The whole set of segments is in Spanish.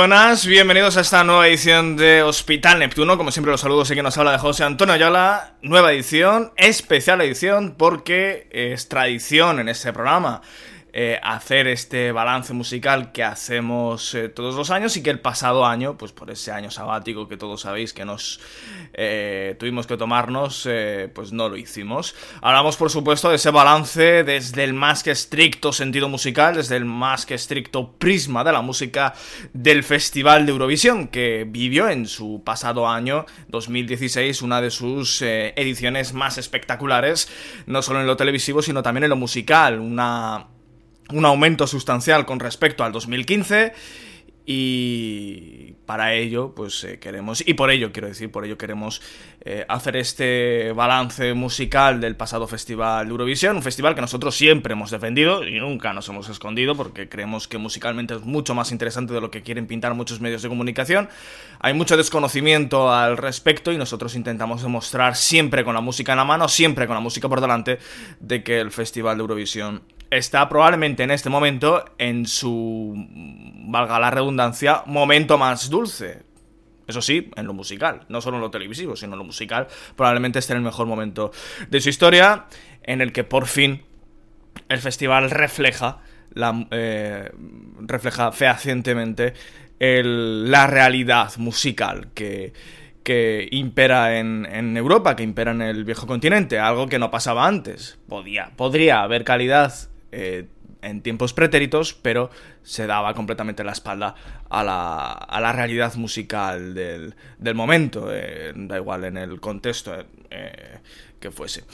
Buenas, bienvenidos a esta nueva edición de Hospital Neptuno. Como siempre, los saludos y que nos habla de José Antonio Ayala. Nueva edición, especial edición, porque es tradición en este programa. Eh, hacer este balance musical que hacemos eh, todos los años y que el pasado año, pues por ese año sabático que todos sabéis que nos eh, tuvimos que tomarnos, pues no lo hicimos. Hablamos por supuesto de ese balance desde el más que estricto sentido musical, desde el más que estricto prisma de la música del Festival de Eurovisión, que vivió en su pasado año 2016 una de sus ediciones más espectaculares, no solo en lo televisivo, sino también en lo musical, una un aumento sustancial con respecto al 2015 y para ello pues eh, queremos y por ello quiero decir por ello queremos eh, hacer este balance musical del pasado festival de Eurovisión un festival que nosotros siempre hemos defendido y nunca nos hemos escondido porque creemos que musicalmente es mucho más interesante de lo que quieren pintar muchos medios de comunicación. Hay mucho desconocimiento al respecto y nosotros intentamos demostrar siempre con la música en la mano siempre con la música por delante de que el festival de Eurovisión está probablemente en este momento en su, valga la redundancia, momento más dulce. Eso sí, en lo musical, no solo en lo televisivo, sino en lo musical, probablemente esté en el mejor momento de su historia, en el que por fin el festival refleja, eh, refleja fehacientemente la realidad musical que, que impera en, en, Europa, que impera en el viejo continente, algo que no pasaba antes. Podía, podría haber calidad eh, en tiempos pretéritos, pero se daba completamente la espalda a la, a la realidad musical del, del momento, eh, da igual en el contexto eh, que fuese.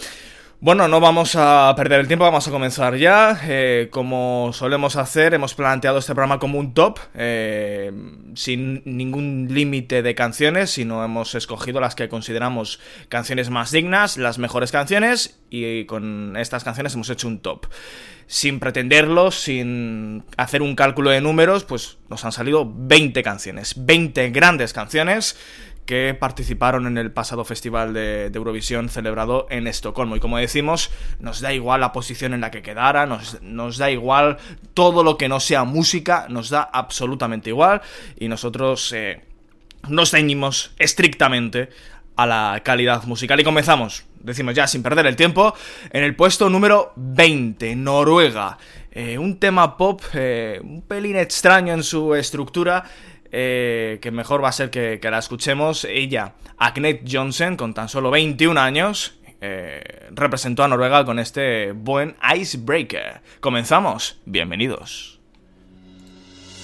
Bueno, no vamos a perder el tiempo, vamos a comenzar ya. Eh, como solemos hacer, hemos planteado este programa como un top, eh, sin ningún límite de canciones, sino hemos escogido las que consideramos canciones más dignas, las mejores canciones, y con estas canciones hemos hecho un top. Sin pretenderlo, sin hacer un cálculo de números, pues nos han salido 20 canciones, 20 grandes canciones que participaron en el pasado Festival de, Eurovisión celebrado en Estocolmo. Y como decimos, nos da igual la posición en la que quedara, nos, da igual todo lo que no sea música, nos da absolutamente igual y nosotros eh, nos ceñimos estrictamente a la calidad musical. Y comenzamos, decimos ya sin perder el tiempo, en el puesto número 20, Noruega. Eh, un tema pop eh, un pelín extraño en su estructura eh, que mejor va a ser que, la escuchemos. Ella, Agnet Johnson, con tan solo 21 años, eh, representó a Noruega con este buen Icebreaker. Comenzamos, bienvenidos.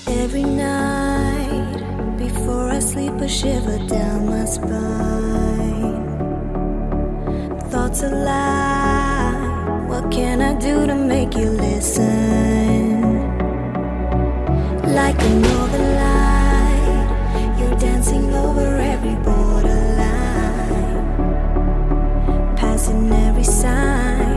Every night, before I sleep, shiver down my spine. Thoughts alive, what can I do to make you listen? Like a northern light. Dancing over every borderline, passing every sign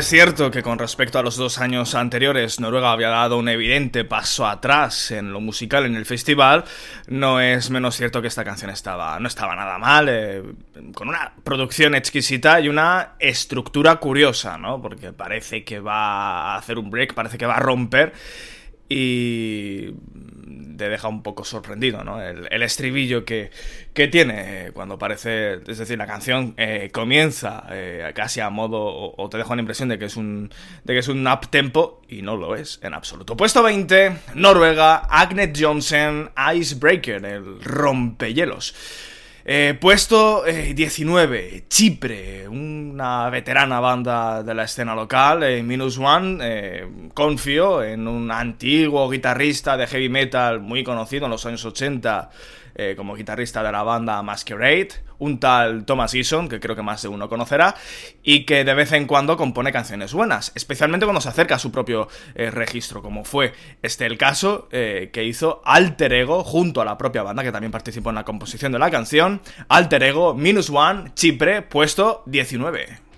es cierto que con respecto a los dos años anteriores Noruega había dado un evidente paso atrás en lo musical en el festival, no es menos cierto que esta canción estaba, no estaba nada mal, eh, con una producción exquisita y una estructura curiosa, ¿no? Porque parece que va a hacer un break, parece que va a romper y te deja un poco sorprendido, ¿no? El, estribillo que, que, tiene cuando parece, es decir, la canción eh, comienza eh, casi a modo, o, te deja una impresión de que es un, de que es un up tempo y no lo es en absoluto. Puesto 20, Noruega, Agnes Johnson, Icebreaker, el rompehielos. Eh, puesto 19, eh, Chipre, una veterana banda de la escena local, eh, Minus One, confío en un antiguo guitarrista de heavy metal muy conocido en los años 80 eh, como guitarrista de la banda Masquerade, un tal Thomas Eason, que creo que más de uno conocerá, y que de vez en cuando compone canciones buenas, especialmente cuando se acerca a su propio eh, registro, como fue este el caso eh, que hizo Alter Ego junto a la propia banda, que también participó en la composición de la canción, Alter Ego Minus One, Chipre, puesto 19.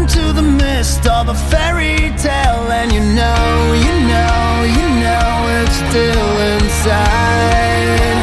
Into the mist of a fairy tale And you know, you know, you know it's still inside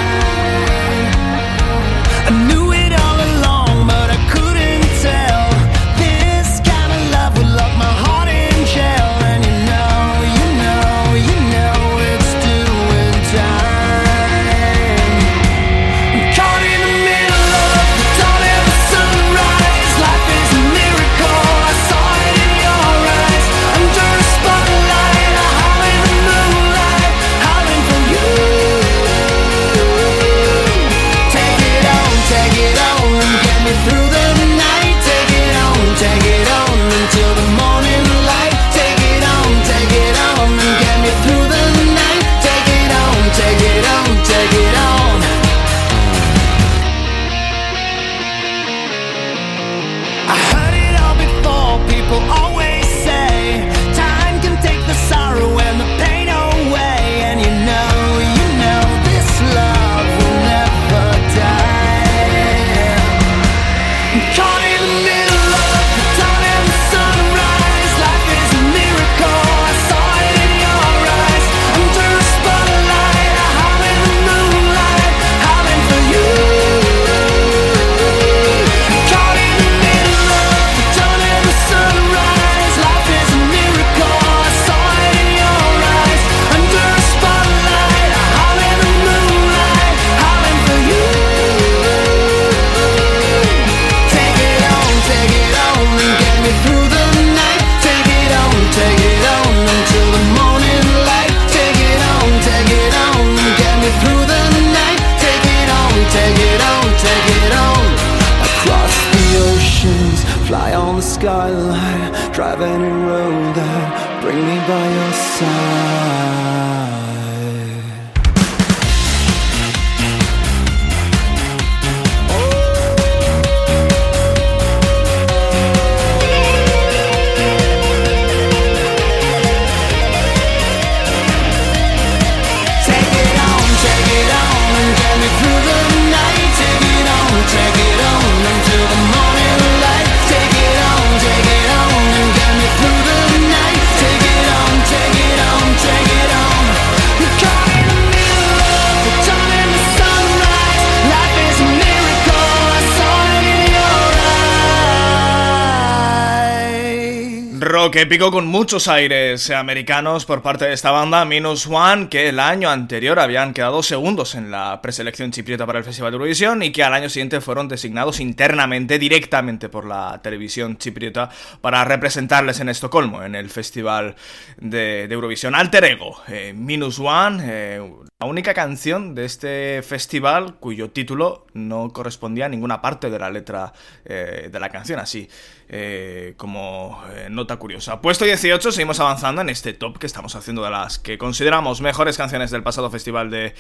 épico con muchos aires americanos por parte de esta banda, Minus One, que el año anterior habían quedado segundos en la preselección chipriota para el Festival de Eurovisión y que al año siguiente fueron designados internamente, directamente por la televisión chipriota, para representarles en Estocolmo, en el Festival de, Eurovisión. Alter Ego, eh, Minus One, eh, la única canción de este festival cuyo título no correspondía a ninguna parte de la letra eh, de la canción, así eh, como eh, nota curiosa. Puesto 18, seguimos avanzando en este top que estamos haciendo de las que consideramos mejores canciones del pasado festival de,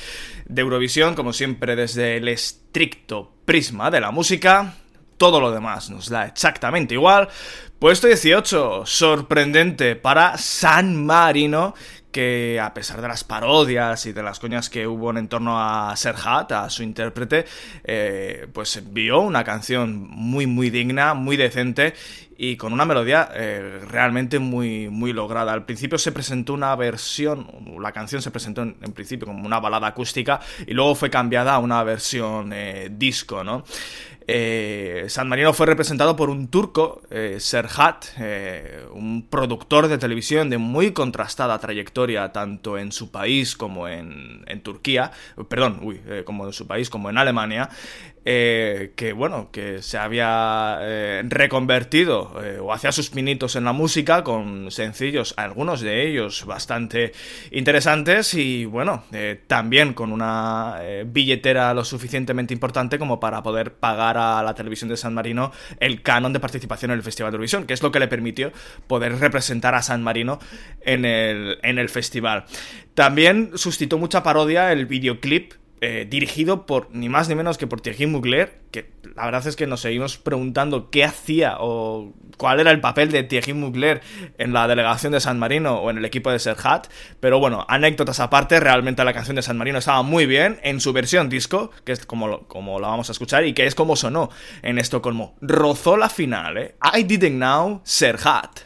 de Eurovisión, como siempre desde el estricto prisma de la música. Todo lo demás nos da exactamente igual. Puesto 18, sorprendente para San Marino, que a pesar de las parodias y de las coñas que hubo en torno a Serhat, a su intérprete, eh, pues vio una canción muy muy digna, muy decente y con una melodía eh, realmente muy, muy lograda. Al principio se presentó una versión, la canción se presentó en, principio como una balada acústica y luego fue cambiada a una versión eh, disco, ¿no? Eh, San Marino fue representado por un turco, Serhat, un productor de televisión de muy contrastada trayectoria tanto en su país como en, en Turquía, perdón, uy, como en su país como en Alemania, eh, que bueno, que se había eh, reconvertido eh, o hacía sus pinitos en la música con sencillos, algunos de ellos bastante interesantes y bueno, también con una billetera lo suficientemente importante como para poder pagar a la televisión de San Marino el canon de participación en el Festival de Eurovisión, que es lo que le permitió poder representar a San Marino en el, en el festival. También suscitó mucha parodia el videoclip eh, dirigido por ni más ni menos que por Thierry Mugler, que la verdad es que nos seguimos preguntando qué hacía o cuál era el papel de Thierry Mugler en la delegación de San Marino o en el equipo de Serhat, pero bueno, anécdotas aparte, realmente la canción de San Marino estaba muy bien en su versión disco, que es como, como la vamos a escuchar y que es como sonó en Estocolmo. Rozó la final, ¿eh? I Didn't Know Serhat.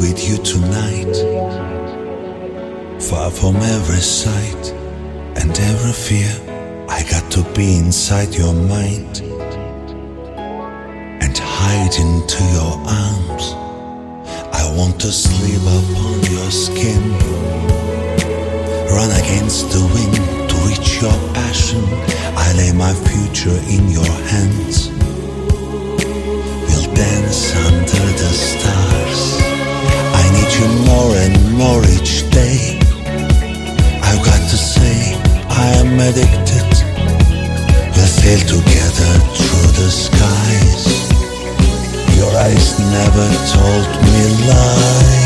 With you tonight. Far from every sight and every fear, I got to be inside your mind and hide into your arms. I want to sleep upon your skin, run against the wind to reach your passion. I lay my future in your hands. We'll dance under the stars you more and more each day. I've got to say, I am addicted. We'll sail together through the skies. Your eyes never told me lies.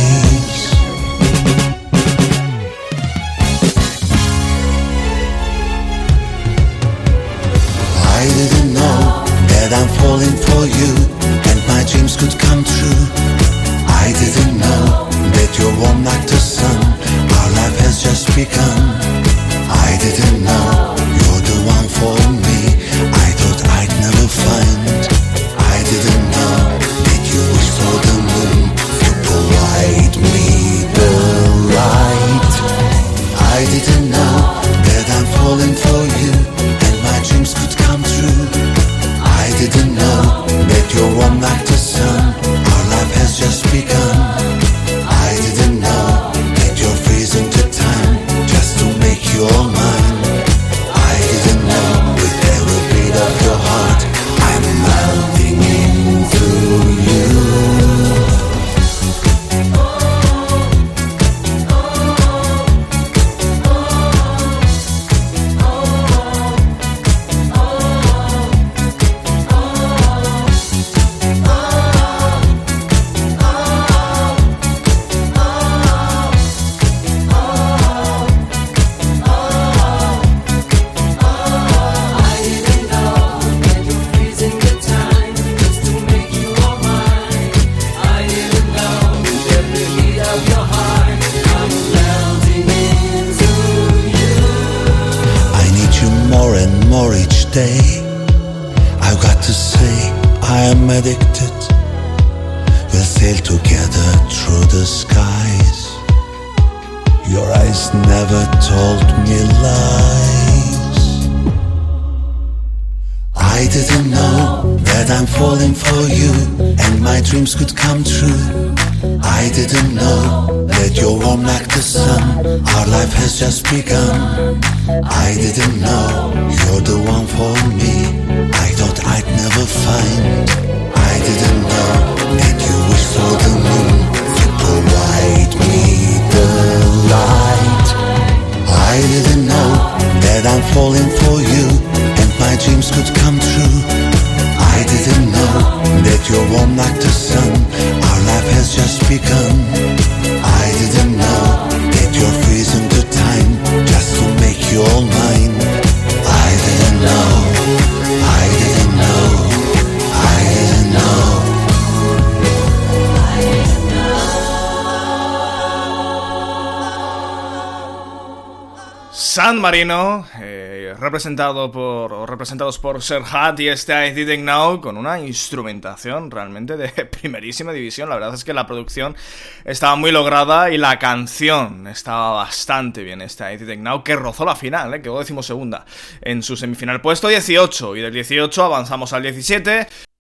San Marino, eh, representado por, representados por Serhat y este I Didn't Know, con una instrumentación realmente de primerísima división. La verdad es que la producción estaba muy lograda y la canción estaba bastante bien, este I Didn't Know, que rozó la final, eh, quedó decimosegunda en su semifinal. Puesto 18, y del 18 avanzamos al 17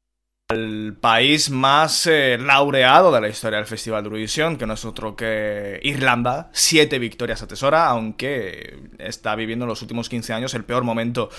el país más eh, laureado de la historia del Festival de Eurovisión, que no es otro que Irlanda, siete victorias atesora, aunque está viviendo en los últimos 15 años el peor momento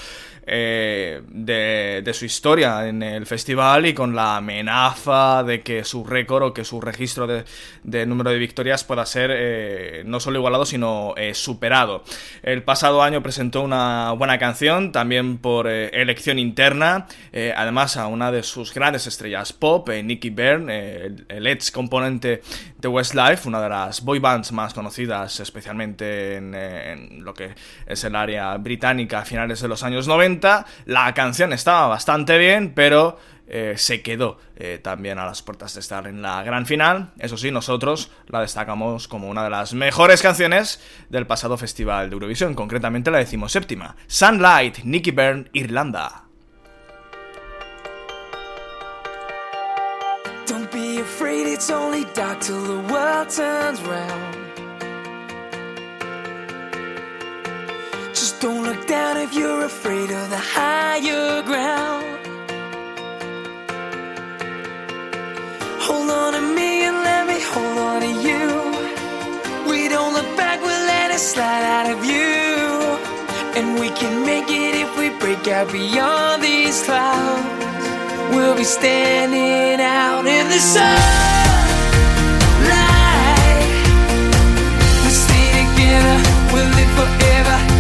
eh, de, su historia en el festival y con la amenaza de que su récord o que su registro de, número de victorias pueda ser eh, no solo igualado, sino superado. El pasado año presentó una buena canción, también por elección interna, además a una de sus grandes estrellas pop, eh, Nicky Byrne, el, el, ex componente de Westlife, una de las boy bands más conocidas, especialmente en, en, lo que es el área británica a finales de los años 90. La canción estaba bastante bien, pero eh, se quedó eh, también a las puertas de estar en la gran final. Eso sí, nosotros la destacamos como una de las mejores canciones del pasado festival de Eurovisión, concretamente la decimoséptima, Sunlight, Nicky Byrne, Irlanda. Be afraid, it's only dark till the world turns round. Just don't look down if you're afraid of the higher ground. Hold on to me and let me hold on to you. We don't look back, we'll let it slide out of you. And we can make it if we break out beyond these clouds. We'll be standing out in the sun. We stay together, we'll live forever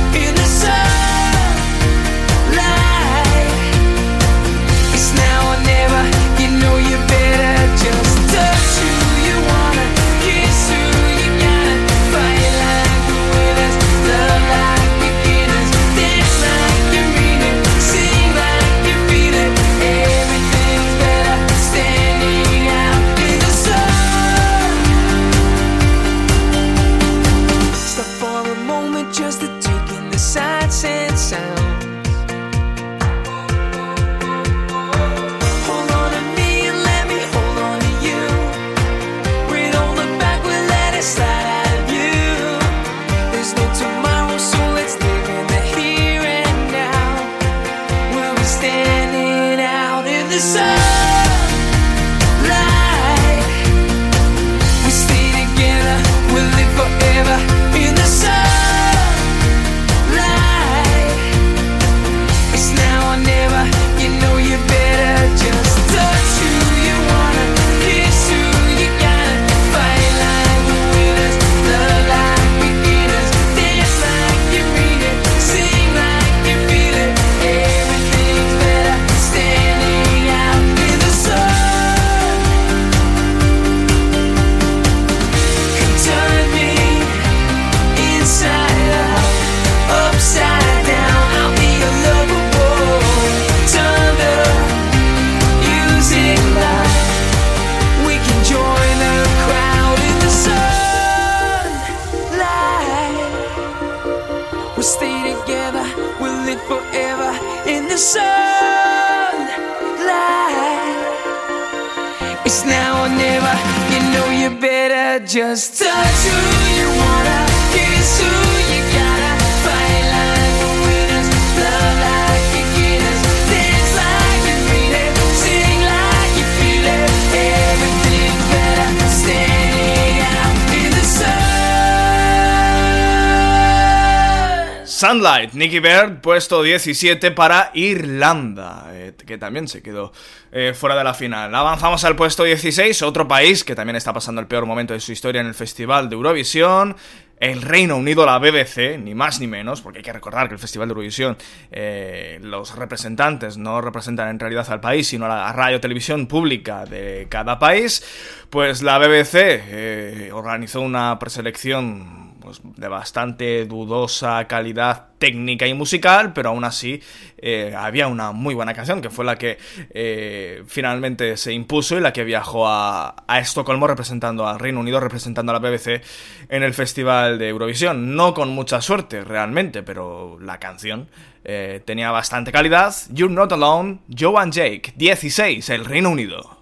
Nicky Bird, puesto 17 para Irlanda, eh, que también se quedó eh, fuera de la final. Avanzamos al puesto 16, otro país que también está pasando el peor momento de su historia en el Festival de Eurovisión. El Reino Unido, la BBC, ni más ni menos, porque hay que recordar que el Festival de Eurovisión, eh, los representantes no representan en realidad al país, sino a la radio televisión pública de cada país, pues la BBC organizó una preselección pues, de bastante dudosa calidad técnica y musical, pero aún así eh, había una muy buena canción que fue la que eh, finalmente se impuso y la que viajó a, Estocolmo representando al Reino Unido, representando a la BBC en el Festival de Eurovisión. No con mucha suerte realmente, pero la canción eh, tenía bastante calidad. You're Not Alone, Joe and Jake, 16, el Reino Unido.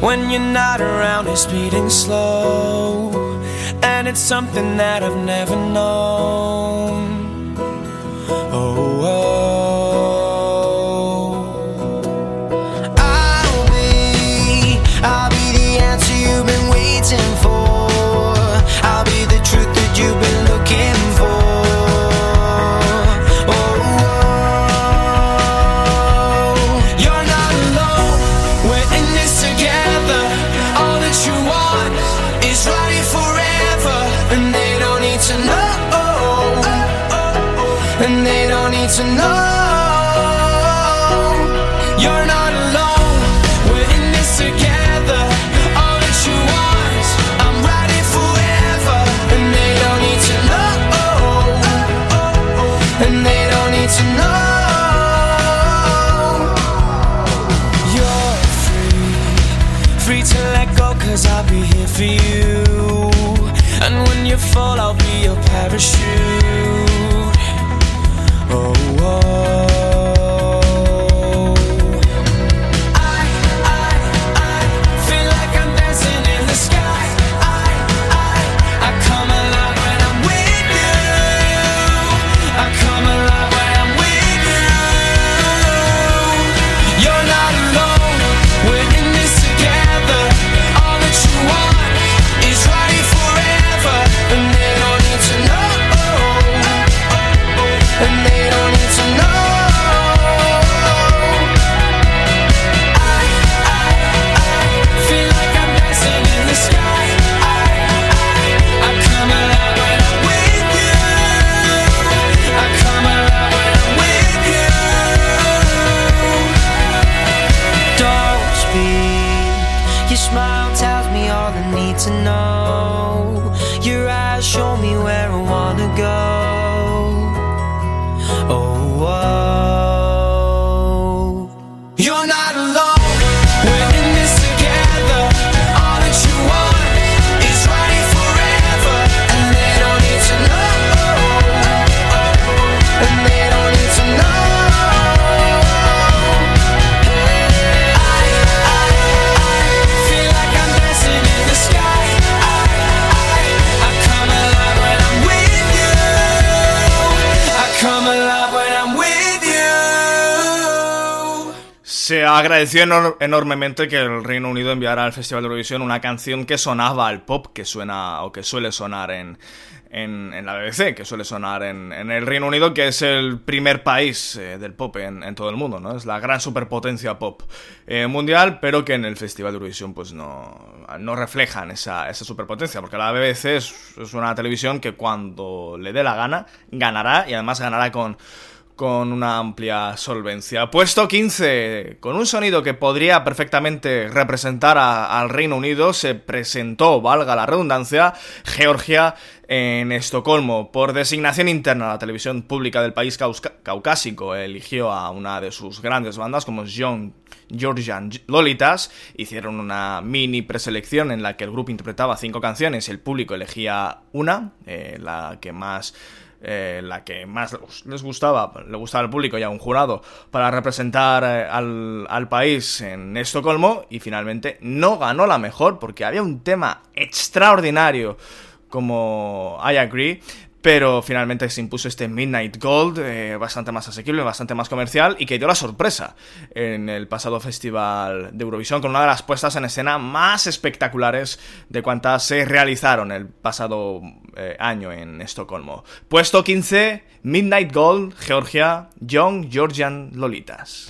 When you're not around, it's beating slow. And it's something that I've never known. Agradeció enor- enormemente que el Reino Unido enviara al Festival de Eurovisión una canción que sonaba al pop que suena o que suele sonar en, en, en la BBC, que suele sonar en, en el Reino Unido, que es el primer país eh, del pop en, en todo el mundo, ¿no? Es la gran superpotencia pop eh, mundial, pero que en el Festival de Eurovisión pues no, no reflejan esa, esa superpotencia, porque la BBC es, es una televisión que cuando le dé la gana, ganará y además ganará con con una amplia solvencia. Puesto 15, con un sonido que podría perfectamente representar a- al Reino Unido, se presentó, valga la redundancia, Georgia en Estocolmo. Por designación interna, la televisión pública del país caucásico eligió a una de sus grandes bandas, como John Georgian Lolitas, hicieron una mini preselección en la que el grupo interpretaba cinco canciones el público elegía una, eh, la que más eh, la que más les gustaba, le gustaba al público y a un jurado para representar eh, al, al país en Estocolmo y finalmente no ganó la mejor porque había un tema extraordinario como I Agree, pero finalmente se impuso este Midnight Gold, eh, bastante más asequible, bastante más comercial y que dio la sorpresa en el pasado festival de Eurovisión con una de las puestas en escena más espectaculares de cuantas se realizaron el pasado eh, año en Estocolmo. Puesto 15, Midnight Gold, Georgia, Young Georgian Lolitas.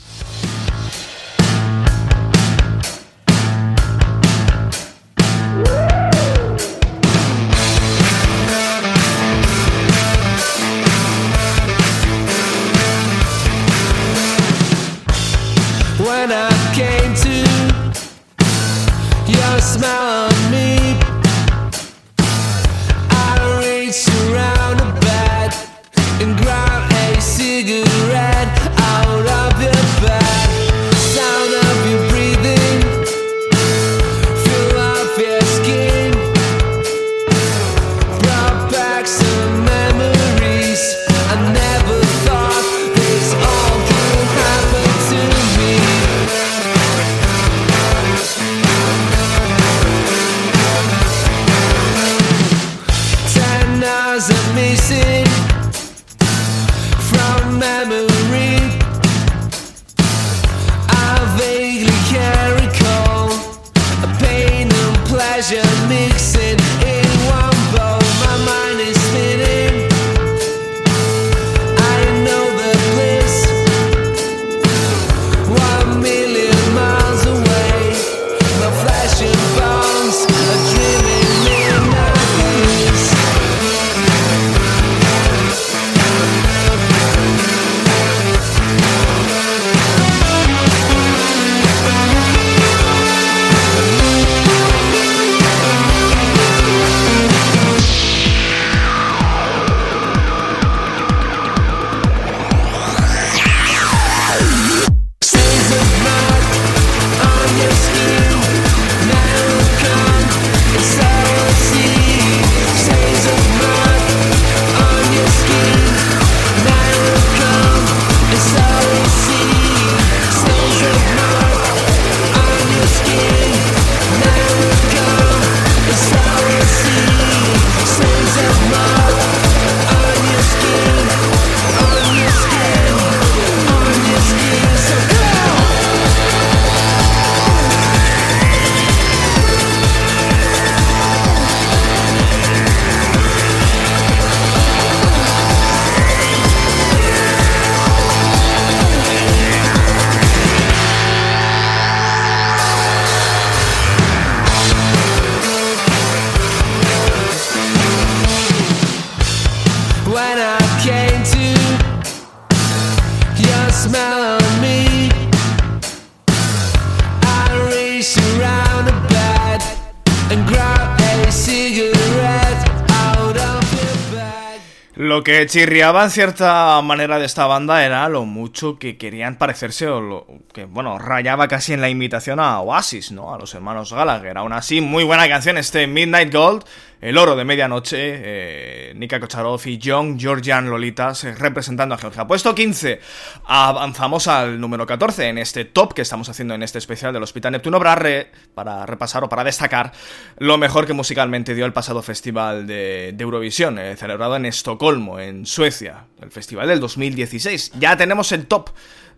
Chirriaba en cierta manera de esta banda era lo mucho que querían parecerse o lo que, bueno, rayaba casi en la imitación a Oasis, ¿no? A los hermanos Gallagher. Aún así, muy buena canción este Midnight Gold, El Oro de Medianoche, eh, Nika Kocharov y Young Georgian Lolitas eh, representando a Georgia. Puesto 15, avanzamos al número 14 en este top que estamos haciendo en este especial del Hospital Neptuno para, para repasar o para destacar lo mejor que musicalmente dio el pasado festival de, de Eurovisión, eh, celebrado en Estocolmo, en Suecia, el festival del 2016. Ya tenemos el top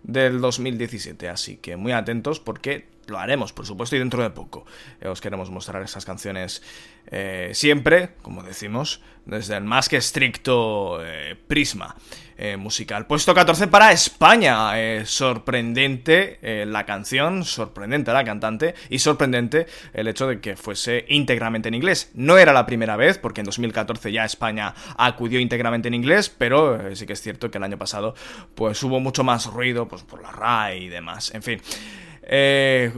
del 2017, así que muy atentos porque lo haremos, por supuesto, y dentro de poco. Eh, os queremos mostrar esas canciones eh, siempre, como decimos, desde el más que estricto eh, prisma musical. Puesto 14 para España. Sorprendente la canción, sorprendente la cantante y sorprendente el hecho de que fuese íntegramente en inglés. No era la primera vez, porque en 2014 ya España acudió íntegramente en inglés, pero sí que es cierto que el año pasado pues hubo mucho más ruido pues, por la RAI y demás. En fin. Eh,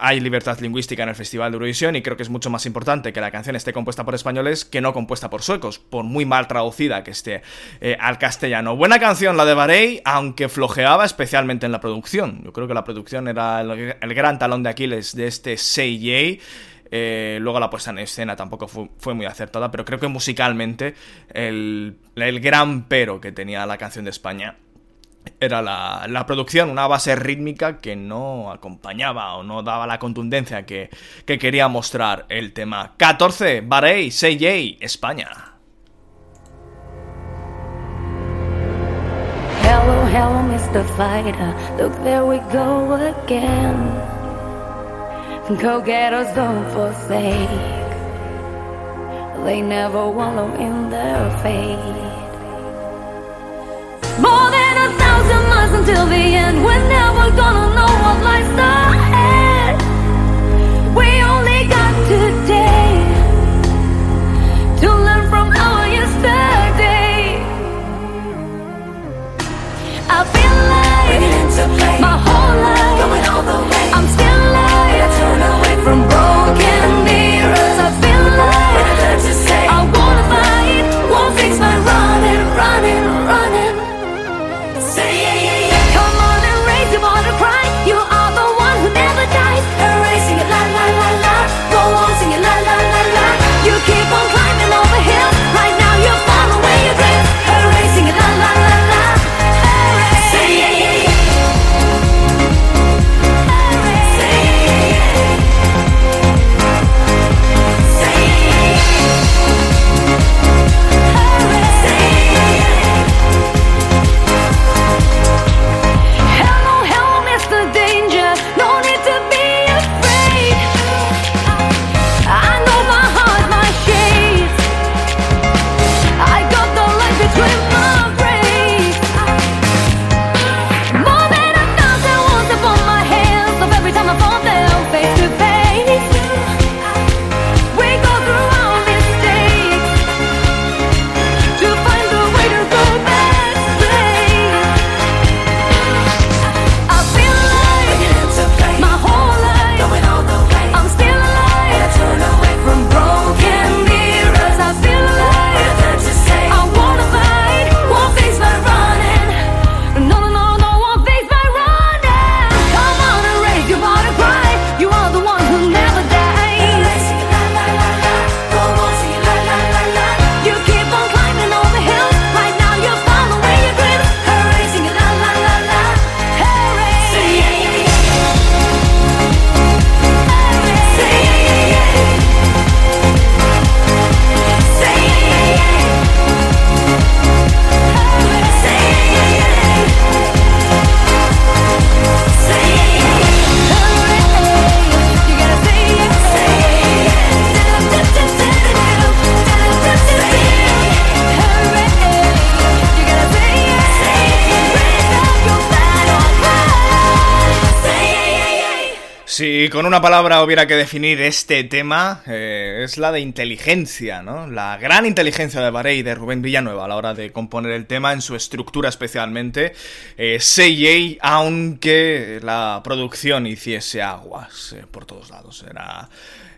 hay libertad lingüística en el Festival de Eurovisión y creo que es mucho más importante que la canción esté compuesta por españoles que no compuesta por suecos, por muy mal traducida que esté eh, al castellano. Buena canción la de Barey, aunque flojeaba especialmente en la producción. Yo creo que la producción era el, gran talón de Aquiles de este Say eh, luego la puesta en escena tampoco fue, muy acertada, pero creo que musicalmente el gran pero que tenía la canción de España era la, producción, una base rítmica que no acompañaba o no daba la contundencia que, quería mostrar el tema. 14, Barey, CJ, España. Hello, hello, Mr. Fighter. Look, there we go again. Go get us, don't forsake. They never wallow in their fate. Miles until the end. We're never gonna know what lies ahead. We only got today to learn from our yesterday. I feel like my Si con una palabra hubiera que definir este tema, eh, es la de inteligencia, ¿no? La gran inteligencia de Baré y de Rubén Villanueva a la hora de componer el tema, en su estructura especialmente. Eh, CJ, aunque la producción hiciese aguas eh, por todos lados, era,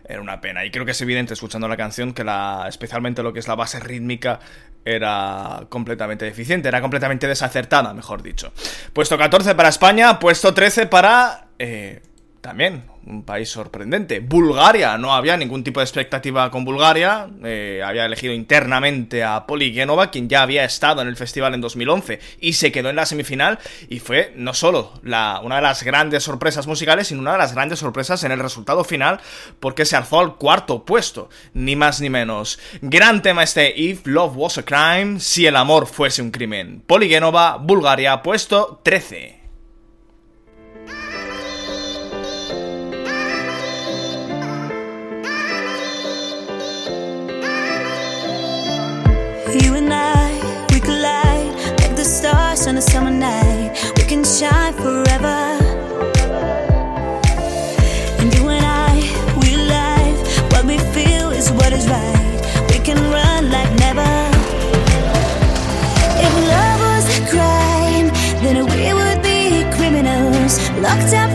era una pena. Y creo que es evidente escuchando la canción que la, especialmente lo que es la base rítmica era completamente deficiente, era completamente desacertada, mejor dicho. Puesto 14 para España, puesto 13 para... eh, también, un país sorprendente. Bulgaria, no había ningún tipo de expectativa con Bulgaria. eh, había elegido internamente a Poli Genova, quien ya había estado en el festival en 2011 y se quedó en la semifinal. Y fue no solo la, una de las grandes sorpresas musicales, sino una de las grandes sorpresas en el resultado final, porque se alzó al cuarto puesto, ni más ni menos. Gran tema este If Love Was a Crime, si el amor fuese un crimen. Poli Genova, Bulgaria, puesto 13. You and I, we collide like the stars on a summer night. We can shine forever. And you and I, we. What we feel is what is right. We can run like never. If love was a crime, then we would be criminals, locked up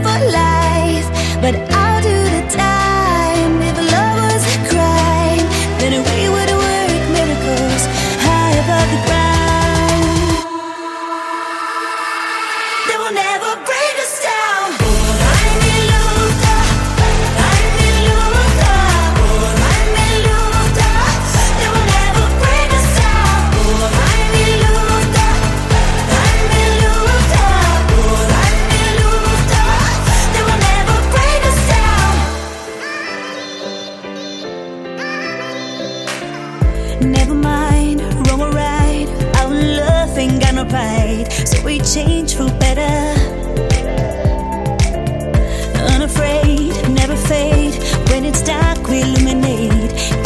change for better. Unafraid, never fade. When it's dark, we illuminate.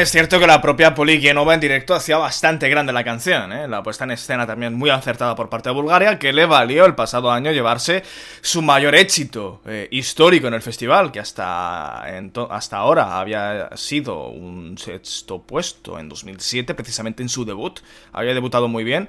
Es cierto que la propia Poli Genova en directo hacía bastante grande la canción, ¿eh? la puesta en escena también muy acertada por parte de Bulgaria, que le valió el pasado año llevarse su mayor éxito eh, histórico en el festival, que hasta, hasta ahora había sido un sexto puesto en 2007, precisamente en su debut, había debutado muy bien.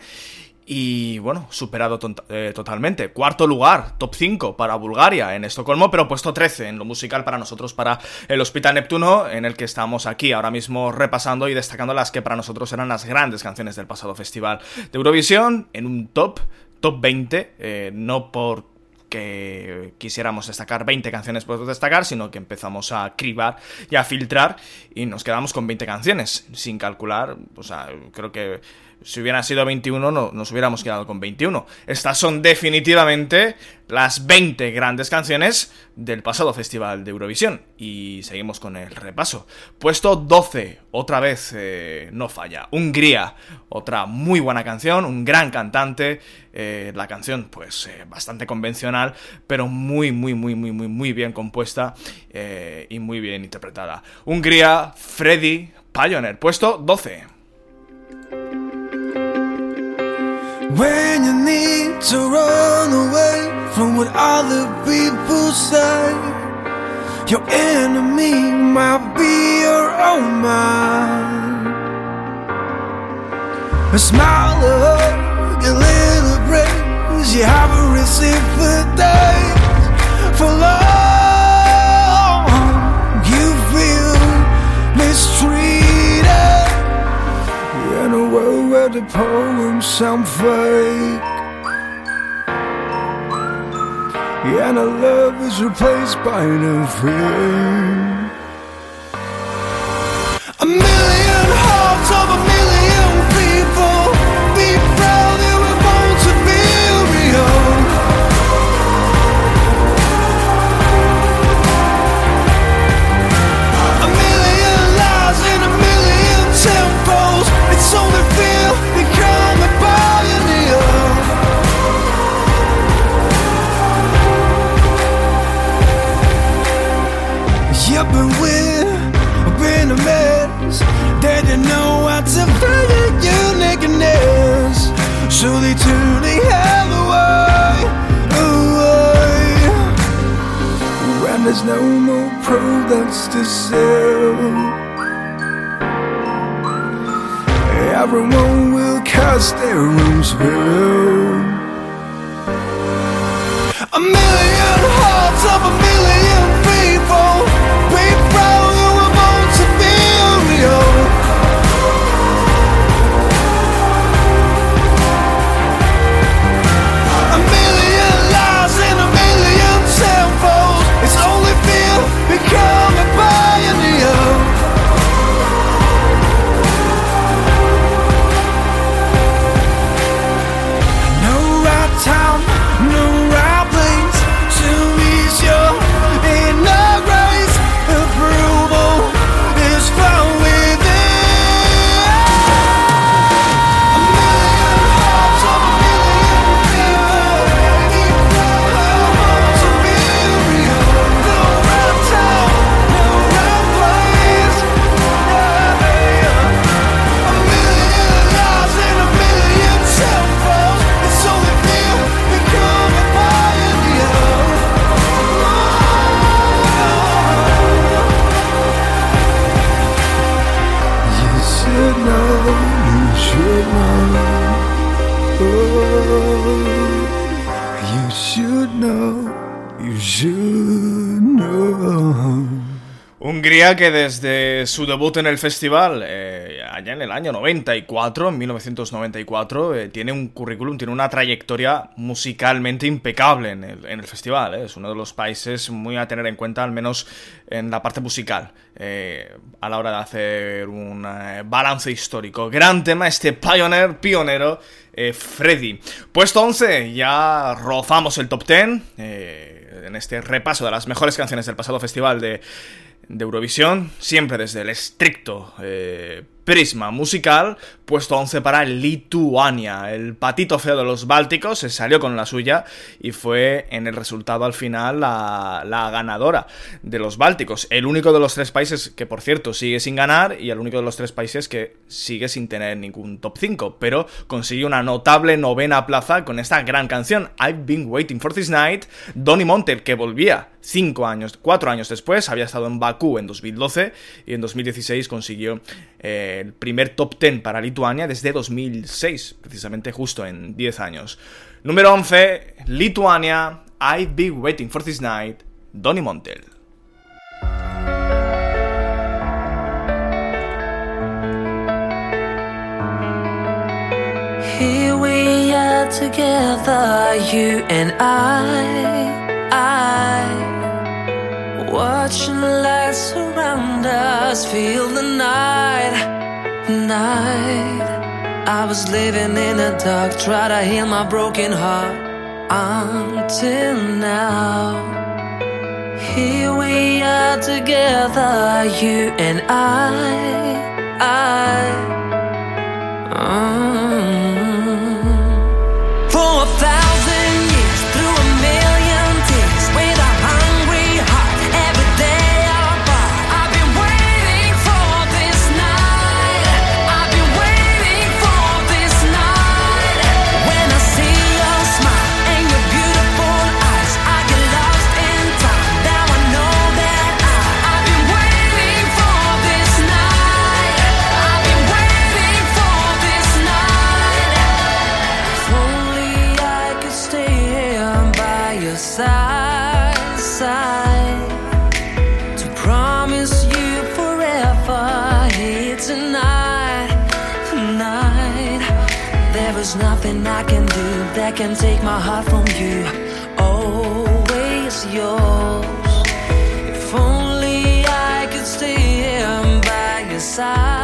Y bueno, superado eh, totalmente. Cuarto lugar, top 5 para Bulgaria en Estocolmo, pero puesto 13 en lo musical para nosotros, para el Hospital Neptuno, en el que estamos aquí ahora mismo repasando y destacando las que para nosotros eran las grandes canciones del pasado festival de Eurovisión, en un top, top 20, eh, no por que quisiéramos destacar 20 canciones por destacar, sino que empezamos a cribar y a filtrar y nos quedamos con 20 canciones, sin calcular, o sea, creo que si hubieran sido 21 no, nos hubiéramos quedado con 21. Estas son definitivamente las 20 grandes canciones del pasado Festival de Eurovisión. Y seguimos con el repaso. Puesto 12, otra vez eh, no falla. Hungría, otra muy buena canción, un gran cantante. eh, la canción, pues, eh, bastante convencional, pero muy, muy, muy, muy, muy, muy bien compuesta eh, y muy bien interpretada. Hungría, Freddy Pioneer, puesto 12. When you need to run away from what other people say, your enemy might be your own mind. A smile, a hug, a little praise you haven't received for days. For long, the poems sound fake. And our love is replaced by no fear know how to figure your nakedness. So they turned the hell away, away. When there's no more products to sell Everyone will cast their own spell A million hearts of a Hungría que desde su debut en el festival, eh, allá en el año 94, en 1994, eh, tiene un currículum, tiene una trayectoria musicalmente impecable en el, en el festival. eh. Es uno de los países muy a tener en cuenta, al menos en la parte musical, eh, a la hora de hacer un balance histórico. Gran tema este Pioneer, pionero, Freddy. Puesto 11, ya rozamos el top 10 eh, en este repaso de las mejores canciones del pasado festival de de Eurovisión, siempre desde el estricto eh, prisma musical, puesto 11 para Lituania. El patito feo de los Bálticos se salió con la suya y fue en el resultado al final la, la ganadora de los Bálticos. El único de los tres países que, por cierto, sigue sin ganar y el único de los tres países que sigue sin tener ningún top 5, pero consiguió una notable novena plaza con esta gran canción, I've Been Waiting for This Night, Donny Montel, que volvía cinco años, cuatro años después, había estado en Bakú en 2012 y en 2016 consiguió eh, el primer top 10 para Lituania desde 2006, precisamente justo en 10 años. Número 11, Lituania, I've Been Waiting for This Night, Donny Montel. You and. I watching lights surround us, feel the night, night. I was living in the dark, try to heal my broken heart until now. Here we are together, you and I. I for my heart from you. Always yours. If only I could stay here by your side,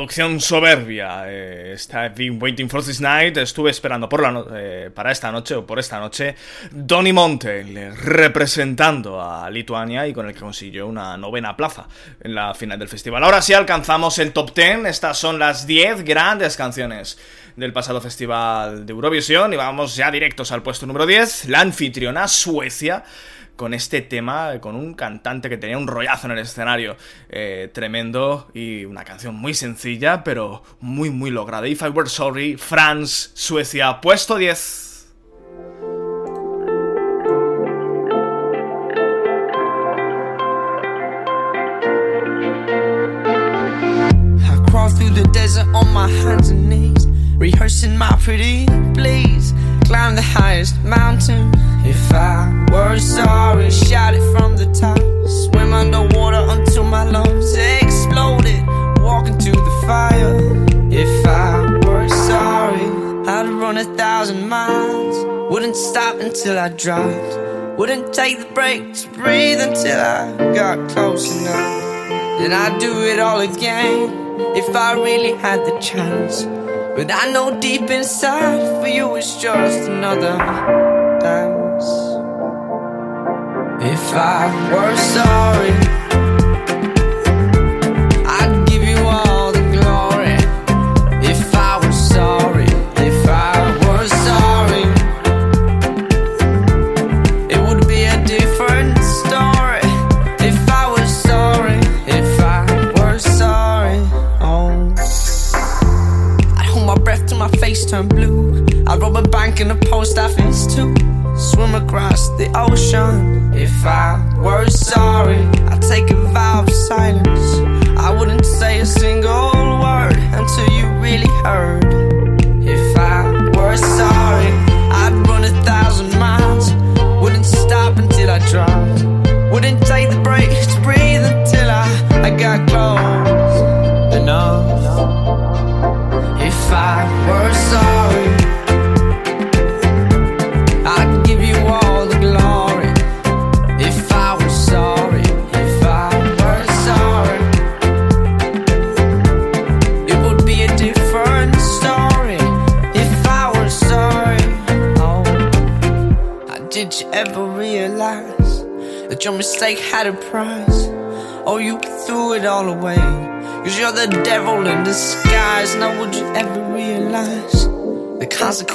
producción soberbia, eh, está Been Waiting for This Night. Estuve esperando por la eh, para esta noche o por esta noche Donny Montel eh, representando a Lituania y con el que consiguió una novena plaza en la final del festival. Ahora sí alcanzamos el top 10. Estas son las 10 grandes canciones del pasado festival de Eurovisión y vamos ya directos al puesto número 10. La anfitriona Suecia con este tema, con un cantante que tenía un rollazo en el escenario eh, tremendo y una canción muy sencilla, pero muy, muy lograda. If I Were Sorry, France, Suecia, puesto 10. through the desert on my hands and knees, rehearsing my pretty please. Climb the highest mountain If I were sorry, shout it from the top. Swim underwater until my lungs exploded. Walk into the fire. If I were sorry, I'd run a thousand miles. Wouldn't stop until I dropped. Wouldn't take the break to breathe until I got close enough. Then I'd do it all again if I really had the chance. But I know deep inside for you it's just another dance. If I were sorry,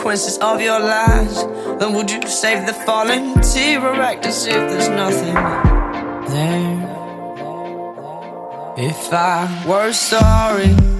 consequences of your lies? Then, would you save the fallen tear or act as if there's nothing there? If I were sorry.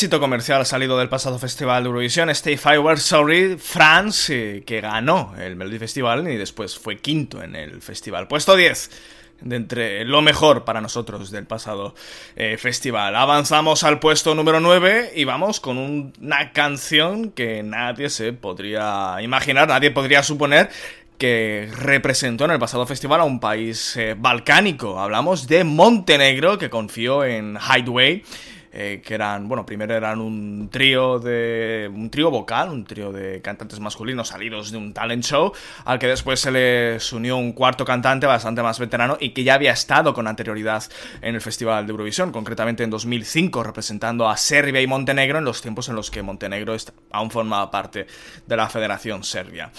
Éxito comercial salido del pasado Festival de Eurovisión, Stay I Sorry, France, eh, que ganó el Melody Festival y después fue quinto en el festival. Puesto 10 de entre lo mejor para nosotros del pasado eh, festival. Avanzamos al puesto número 9 y vamos con un- una canción que nadie se podría imaginar, nadie podría suponer que representó en el pasado festival a un país eh, balcánico. Hablamos de Montenegro, que confió en Hideaway, eh, que eran, bueno, primero eran un trío de. un trío vocal, un trío de cantantes masculinos salidos de un talent show, al que después se les unió un cuarto cantante bastante más veterano y que ya había estado con anterioridad en el Festival de Eurovisión, concretamente en 2005, representando a Serbia y Montenegro en los tiempos en los que Montenegro aún formaba parte de la Federación Serbia.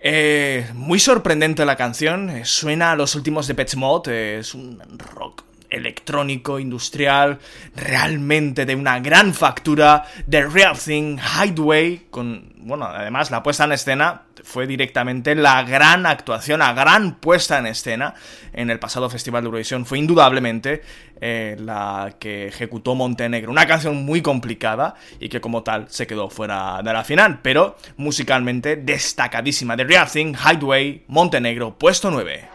Eh, muy sorprendente la canción, eh, suena a los últimos de Pet Mod, eh, es un rock electrónico, industrial, realmente de una gran factura, The Real Thing, Hideaway, con, bueno, además la puesta en escena fue directamente la gran actuación, la gran puesta en escena en el pasado Festival de Eurovisión, fue indudablemente eh, la que ejecutó Montenegro, una canción muy complicada y que como tal se quedó fuera de la final, pero musicalmente destacadísima, The Real Thing, Hideaway, Montenegro, puesto 9.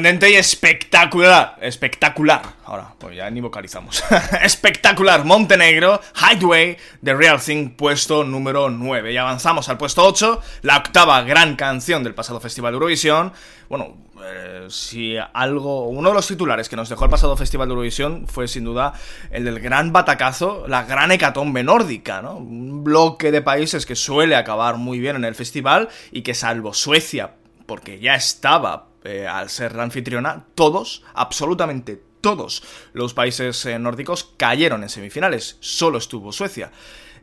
Y espectacular. Espectacular. Ahora, pues ya ni vocalizamos. espectacular. Montenegro, Highway, The Real Thing, puesto número 9. Y avanzamos al puesto 8, la octava gran canción del pasado Festival de Eurovisión. Bueno, eh, si algo. Uno de los titulares que nos dejó el pasado Festival de Eurovisión fue sin duda el del gran batacazo, la gran hecatombe nórdica, ¿no? Un bloque de países que suele acabar muy bien en el festival y que, salvo Suecia, porque ya estaba eh, al ser la anfitriona, todos, absolutamente todos los países eh, nórdicos cayeron en semifinales, solo estuvo Suecia.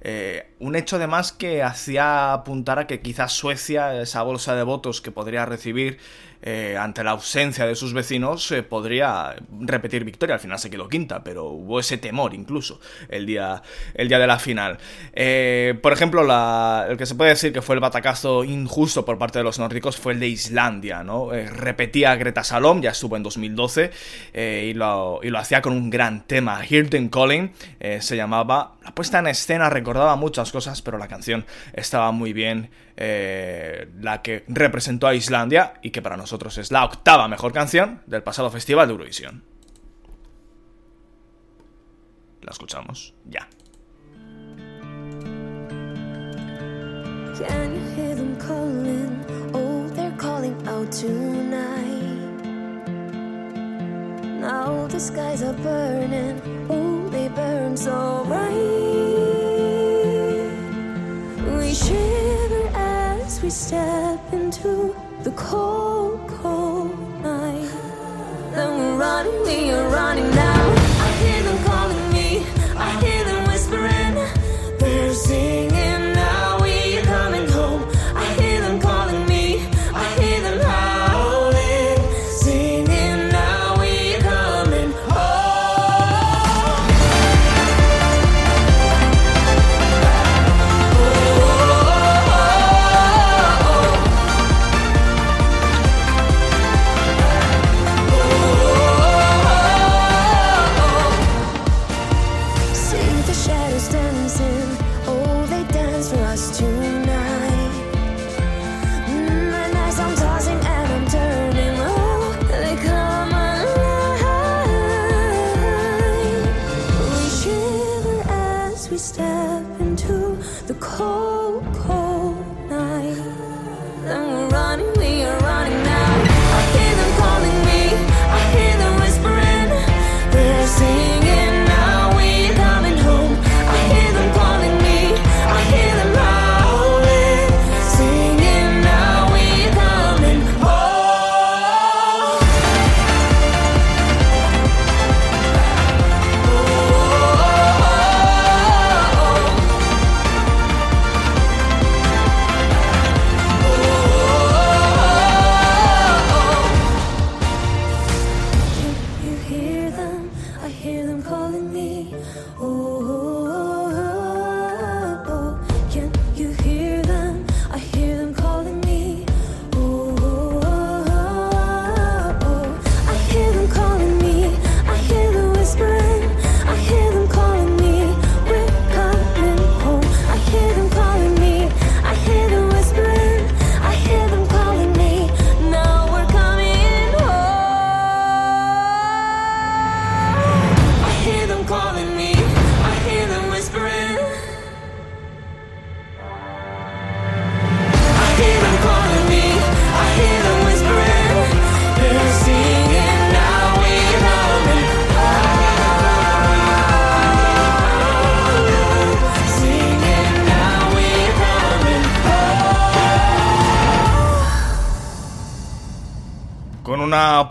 Eh, un hecho además que hacía apuntar a que quizás Suecia, esa bolsa de votos que podría recibir eh, ante la ausencia de sus vecinos, eh, podría repetir victoria. Al final se quedó quinta, pero hubo ese temor incluso el día, el día de la final. Eh, por ejemplo, la- el que se puede decir que fue el batacazo injusto por parte de los nórdicos fue el de Islandia, ¿no? Repetía Greta Salom, ya estuvo en 2012, eh, y, lo, y lo hacía con un gran tema, Hirden Calling, se llamaba. La puesta en escena recordaba muchas cosas, pero la canción estaba muy bien. Eh, la que representó a Islandia y que para nosotros es la octava mejor canción del pasado festival de Eurovisión. La escuchamos ya. Can you hear them calling? Oh, they're calling out tonight. Now the skies are burning. Oh, they burn so bright. We as we step into the cold, cold night. Then we're running, we are running now. I hear them calling me. I hear them whispering. They're singing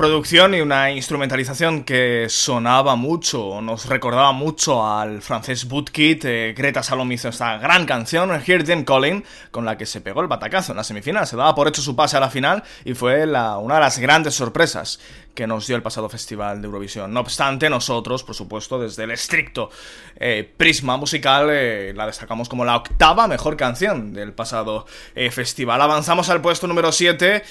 producción y una instrumentalización que sonaba mucho, nos recordaba mucho al francés Bootkit. Eh, Greta Salom hizo esta gran canción, Hear Them Calling, con la que se pegó el batacazo en la semifinal. Se daba por hecho su pase a la final y fue una de las grandes sorpresas que nos dio el pasado festival de Eurovisión. No obstante, nosotros, por supuesto, desde el estricto eh, prisma musical, eh, la destacamos como la octava mejor canción del pasado eh, festival. Avanzamos al puesto número 7,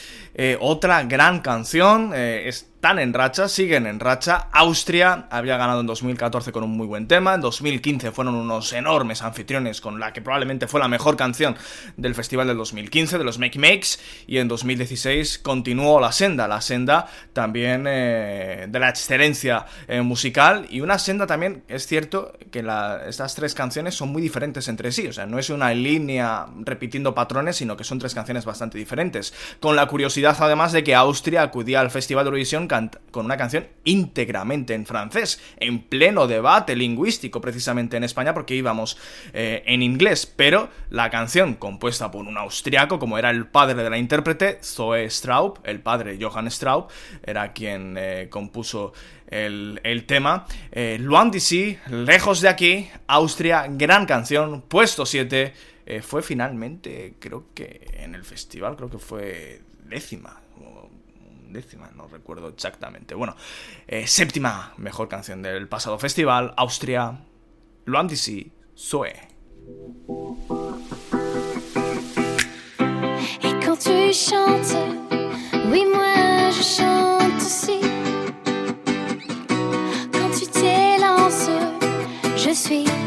otra gran canción, eh, están en racha, siguen en racha. Austria había ganado en 2014 con un muy buen tema, en 2015 fueron unos enormes anfitriones con la que probablemente fue la mejor canción del festival del 2015, de los Make Makes, y en 2016 continuó la senda, la senda también eh, de la excelencia eh, musical y una senda también, es cierto que estas tres canciones son muy diferentes entre sí, o sea, no es una línea repitiendo patrones, sino que son tres canciones bastante diferentes, con la curiosidad además de que Austria acudía al Festival de Eurovisión con una canción íntegramente en francés, en pleno debate lingüístico precisamente en España porque íbamos eh, en inglés, pero la canción compuesta por un austriaco como era el padre de la intérprete, Zoe Straub, el padre Johann Straub, era quien eh, compuso el, el tema. Eh, Luan lejos de aquí, Austria, gran canción, puesto 7. eh, fue finalmente, creo que en el festival, creo que fue décima. Décima, no recuerdo exactamente. Bueno, eh, séptima mejor canción del pasado festival, Austria, Luan d'ici, Zoe. Je suis.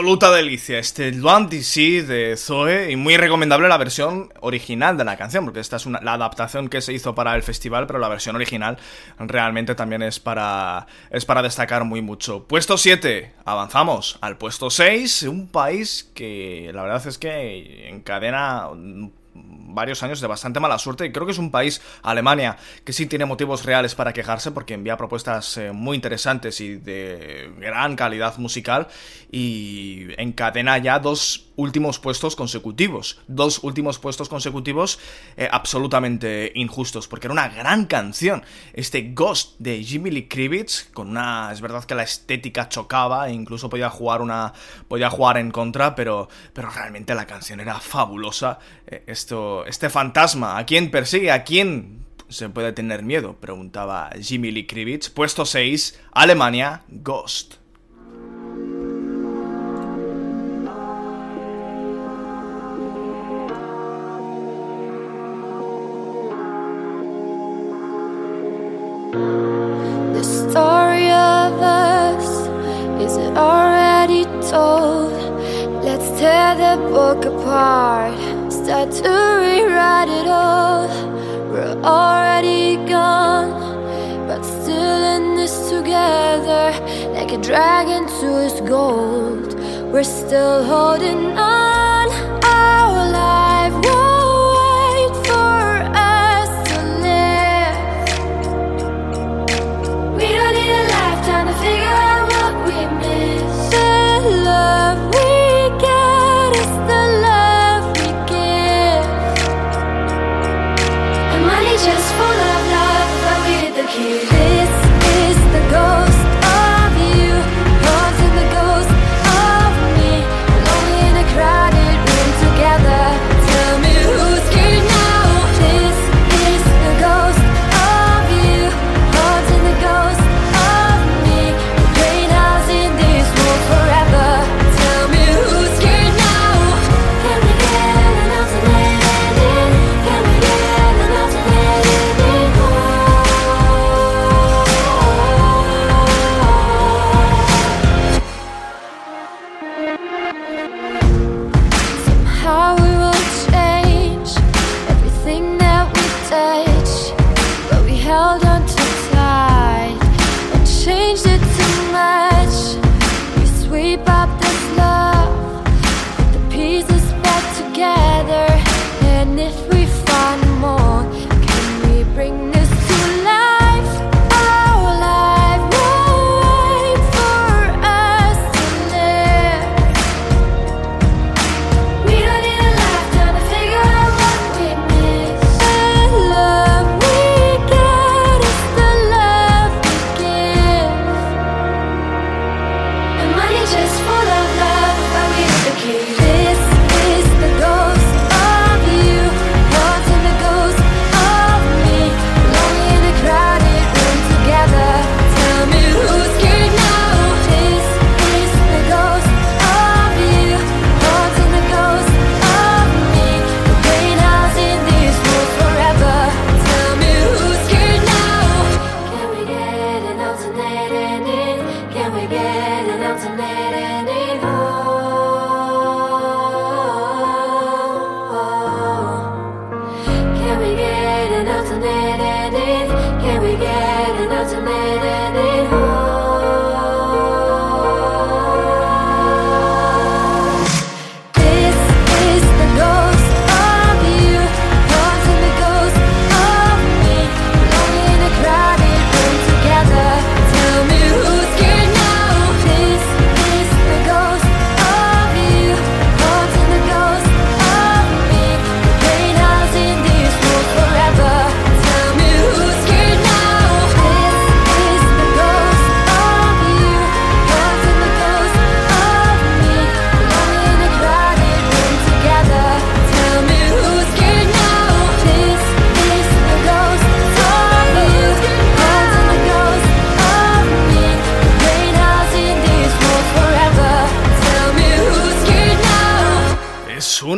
Absoluta delicia este Luan DC de Zoe y muy recomendable la versión original de la canción, porque esta es la adaptación que se hizo para el festival, pero la versión original realmente también es para, es para destacar muy mucho. Puesto 7, avanzamos al puesto 6, un país que la verdad es que encadena varios años de bastante mala suerte y creo que es un país, Alemania, que sí tiene motivos reales para quejarse porque envía propuestas eh, muy interesantes y de gran calidad musical y encadena ya dos últimos puestos consecutivos, dos últimos puestos consecutivos eh, absolutamente injustos porque era una gran canción, este Ghost de Jimmy Lee Krivitz con una, es verdad que la estética chocaba e incluso podía jugar una, podía jugar en contra, pero, pero realmente la canción era fabulosa, Eh, esto, este fantasma, ¿a quién persigue? ¿A quién se puede tener miedo? Preguntaba Jimmy Lee Krivitz. Puesto 6, Alemania, Ghost. The story of us is already told? Let's tear the book apart, start to rewrite it all. We're already gone, but still in this together, like a dragon to its gold. We're still holding on.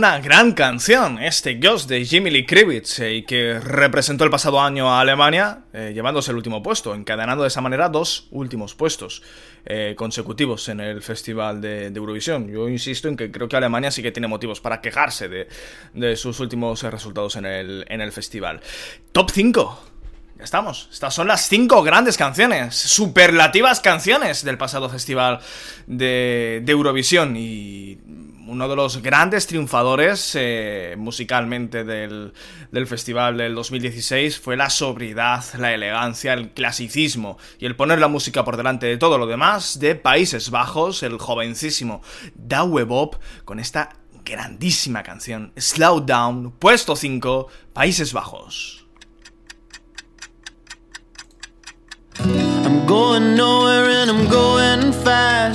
Una gran canción, este Ghost de Jimmy Lee Krivitz, eh, que representó el pasado año a Alemania, eh, llevándose el último puesto, encadenando de esa manera dos últimos puestos eh, consecutivos en el Festival de, Eurovisión. Yo insisto en que creo que Alemania sí que tiene motivos para quejarse de, sus últimos eh, resultados en el, festival. Top 5. Ya estamos. Estas son las cinco grandes canciones, superlativas canciones del pasado festival de Eurovisión. Y uno de los grandes triunfadores eh, musicalmente del, del festival del 2016 fue la sobriedad, la elegancia, el clasicismo y el poner la música por delante de todo lo demás de Países Bajos, el jovencísimo Douwe Bob con esta grandísima canción Slow Down, puesto 5, Países Bajos.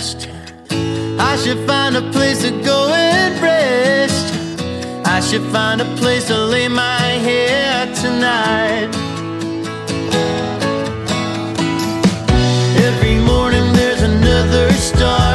I'm. I should find a place to go and rest. I should find a place to lay my head tonight. Every morning there's another start.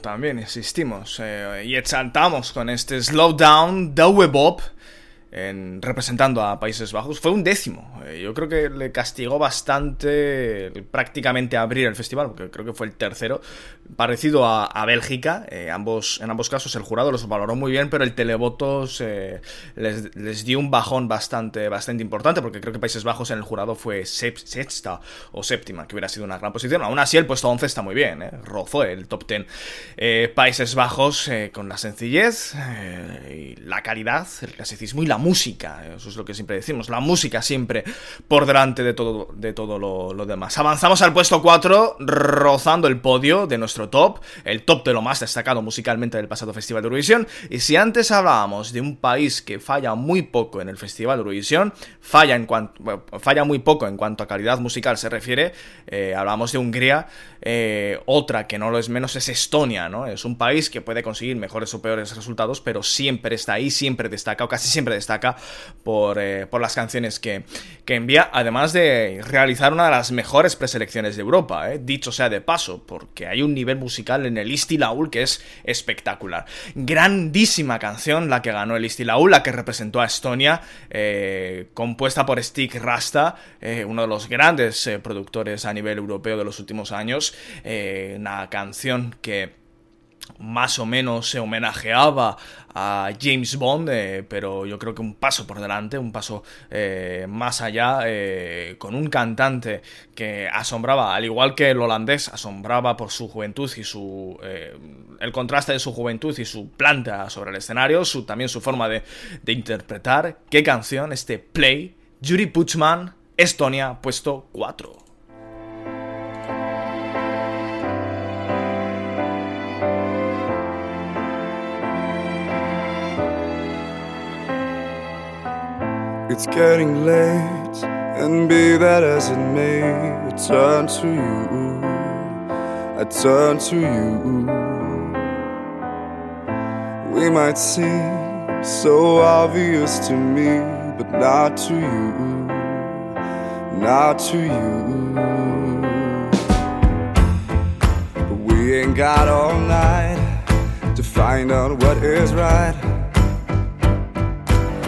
También insistimos eh, y exaltamos con este Slowdown Douwe Bob en, representando a Países Bajos. Fue un décimo, eh, yo creo que le castigó bastante prácticamente abrir el festival, porque creo que fue el tercero, parecido a, Bélgica. eh, ambos, en ambos casos el jurado los valoró muy bien, pero el televotos eh, les, dio un bajón bastante, bastante importante, porque creo que Países Bajos en el jurado fue sexta o séptima, que hubiera sido una gran posición. Aún así, el puesto 11 está muy bien, eh, rozó el top 10. Eh, Países Bajos con la sencillez, y la calidad, el clasicismo y la música. Eso es lo que siempre decimos, la música siempre por delante de todo, de todo lo, demás. Avanzamos al puesto 4, rozando el podio de nuestro top, el top de lo más destacado musicalmente del pasado Festival de Eurovisión. Y si antes hablábamos de un país que falla muy poco en el Festival de Eurovisión, falla, en falla muy poco en cuanto a calidad musical se refiere, eh, hablamos de Hungría, eh, otra que no lo es menos es Estonia, ¿no? Es un país que puede conseguir mejores o peores resultados, pero siempre está ahí, siempre destaca, o casi siempre destaca por, eh, por las canciones que, que envía, además de realizar una de las mejores preselecciones de Europa, ¿eh? dicho sea de paso, porque hay un nivel musical en el Isti Laul que es espectacular. Grandísima canción la que ganó el Isti Laul, la que representó a Estonia, eh, compuesta por Stig Rasta, uno de los grandes productores a nivel europeo de los últimos años, una canción que más o menos se homenajeaba a James Bond, eh, pero yo creo que un paso por delante, un paso eh, más allá, eh, con un cantante que asombraba, al igual que el holandés, asombraba por su juventud y su el contraste de su juventud y su planta sobre el escenario, su, también su forma de, de interpretar. ¿Qué canción? Este Play, Yuri Puchman, Estonia, puesto 4. It's getting late, and be that as it may, I turn to you. I turn to you. We might seem so obvious to me, but not to you. Not to you. But we ain't got all night to find out what is right.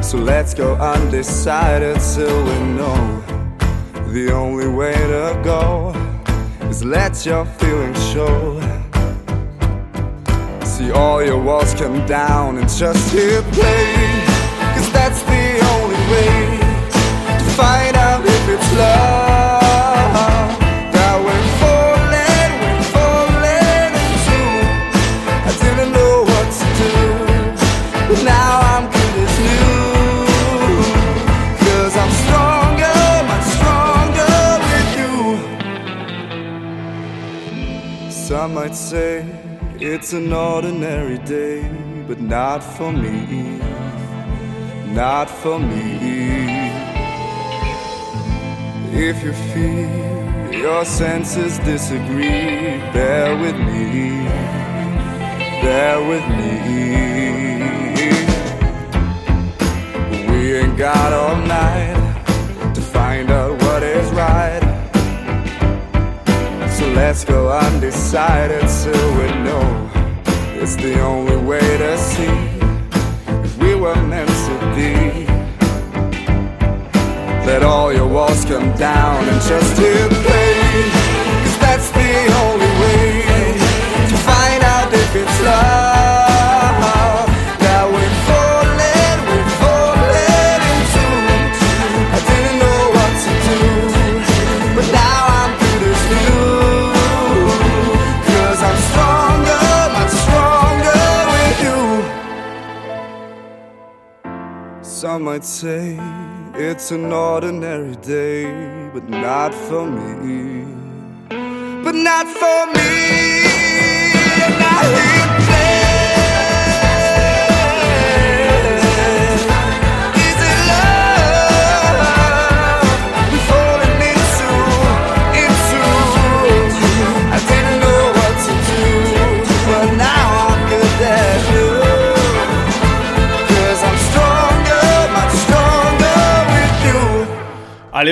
So let's go undecided till we know the only way to go is let your feelings show. See all your walls come down and just hit play. Cause that's the only way to find out if it's love Some might say it's an ordinary day, but not for me. Not for me. If you feel your senses disagree, bear with me. Bear with me. We ain't got all night to find out what is right. So let's go undecided till we know it's the only way to see if we were meant to be. Let all your walls come down and just hit play. Cause that's the only way to find out if it's love Some might say it's an ordinary day, but not for me. But not for me.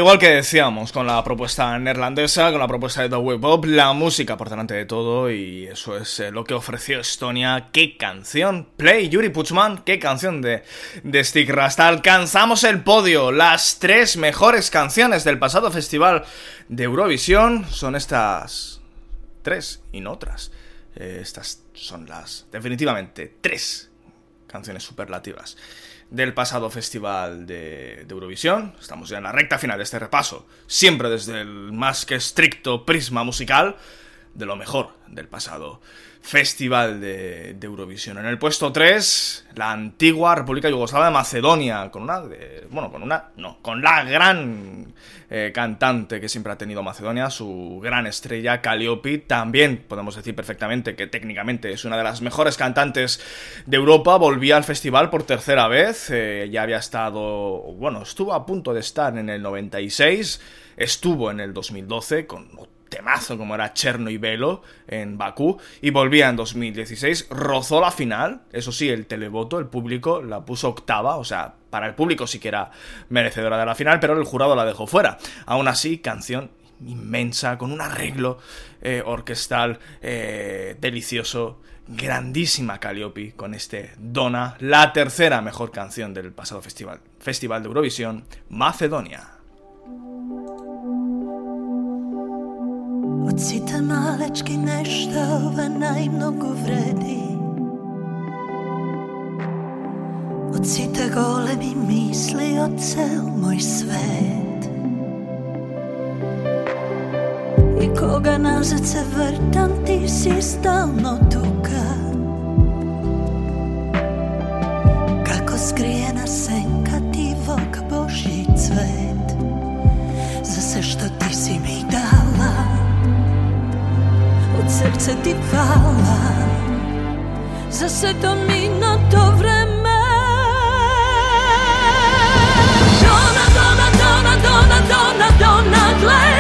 Igual que decíamos con la propuesta neerlandesa, con la propuesta de The Web Pop, la música por delante de todo y eso es eh, lo que ofreció Estonia. ¡Qué canción! Play Yuri Puchman, qué canción de, de Stick Rasta. Alcanzamos el podio. Las tres mejores canciones del pasado festival de Eurovisión son estas tres y no otras. Eh, estas son las, definitivamente, tres canciones superlativas del pasado festival de, Eurovisión. Estamos ya en la recta final de este repaso, siempre desde el más que estricto prisma musical de lo mejor del pasado festival de, de Eurovisión. En el puesto 3, la antigua República Yugoslava de Macedonia, con una, bueno, con una, no, con la gran eh, cantante que siempre ha tenido Macedonia, su gran estrella, Calliope. También podemos decir perfectamente que técnicamente es una de las mejores cantantes de Europa. Volvía al festival por tercera vez. eh, ya había estado, bueno, estuvo a punto de estar en el 96. Estuvo en el 2012 con temazo como era Cherno y Velo en Bakú y volvía en 2016, rozó la final, eso sí, el televoto, el público la puso octava, o sea, para el público sí que era merecedora de la final, pero el jurado la dejó fuera. Aún así, canción inmensa, con un arreglo eh, orquestal eh, delicioso, grandísima Calliope con este Dona, la tercera mejor canción del pasado festival, festival de Eurovisión, Macedonia. Od sita malečky neštávaná i mnogo vredi. Od sita gole mi misli o cel moj svet. I koga nazad se vrtam ti si stalno tuka Kako skrijena senka ti vok Božji cvet srce ti hvala Za sve to minuto vreme Dona, dona, dona, dona, dona, dona, gleda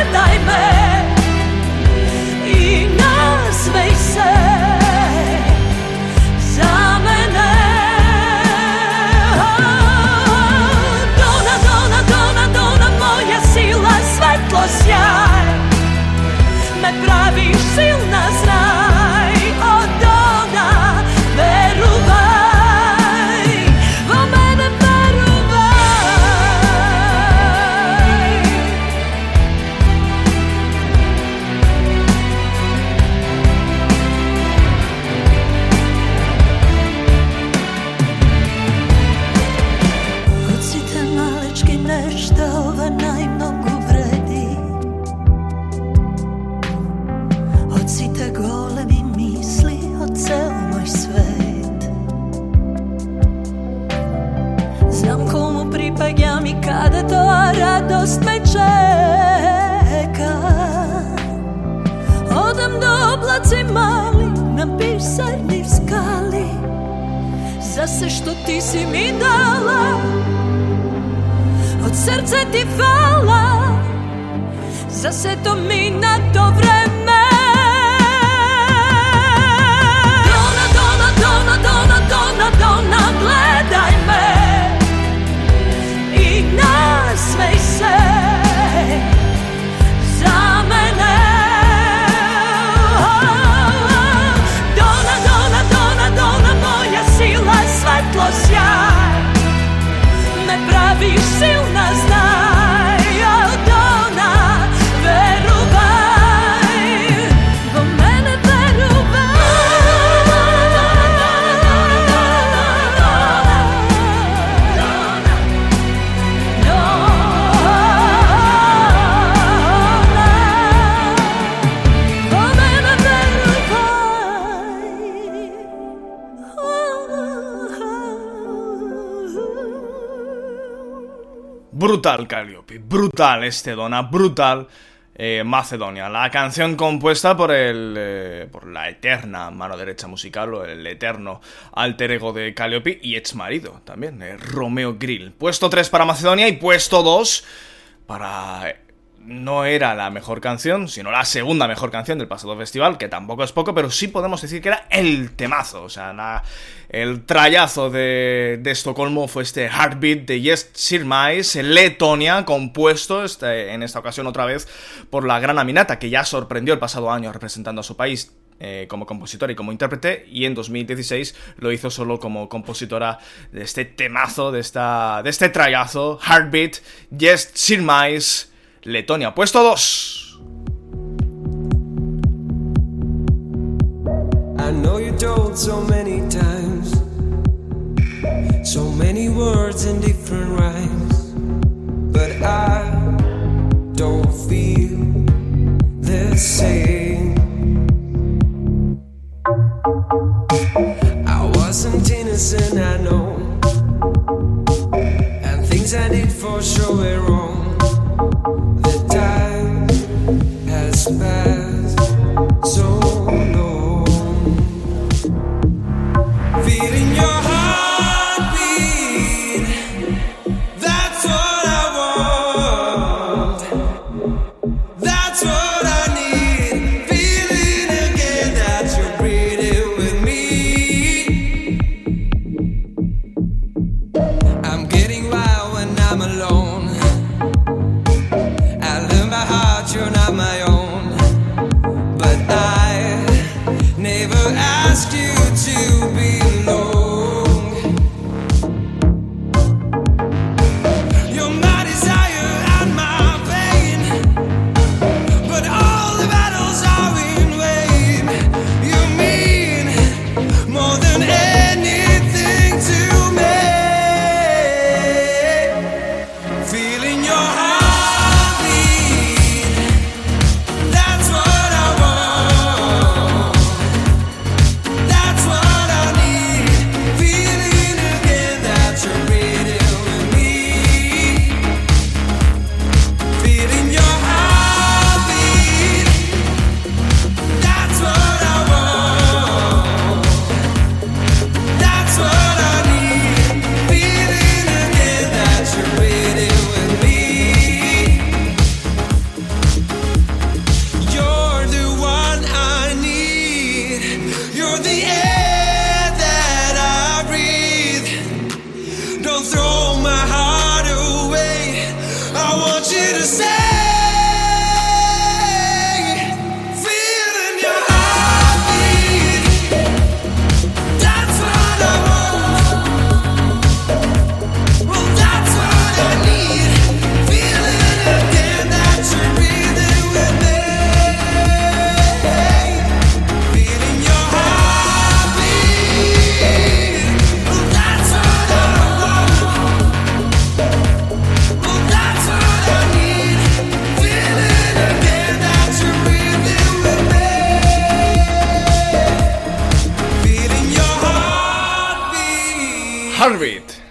brutal este Dona, brutal eh, Macedonia. La canción compuesta por el eh, por la eterna mano derecha musical o el eterno alter ego de Calliope y ex marido también, eh, Romeo Grill. Puesto 3 para Macedonia y puesto 2 para no era la mejor canción, sino la segunda mejor canción del pasado festival, que tampoco es poco, pero sí podemos decir que era el temazo. O sea, el trayazo de, de Estocolmo fue este Heartbeat de Yes Sirmais, Letonia, compuesto este- en esta ocasión otra vez por la gran Aminata, que ya sorprendió el pasado año representando a su país. eh, como compositora y como intérprete y en 2016 lo hizo solo como compositora de este temazo, de, esta, de este trayazo, Heartbeat, Yes Sirmais, Letonia, puesto 2. I know you told so many times, so many words in different rhymes, but I don't feel the same. I wasn't innocent, I know, and things I did for sure were wrong.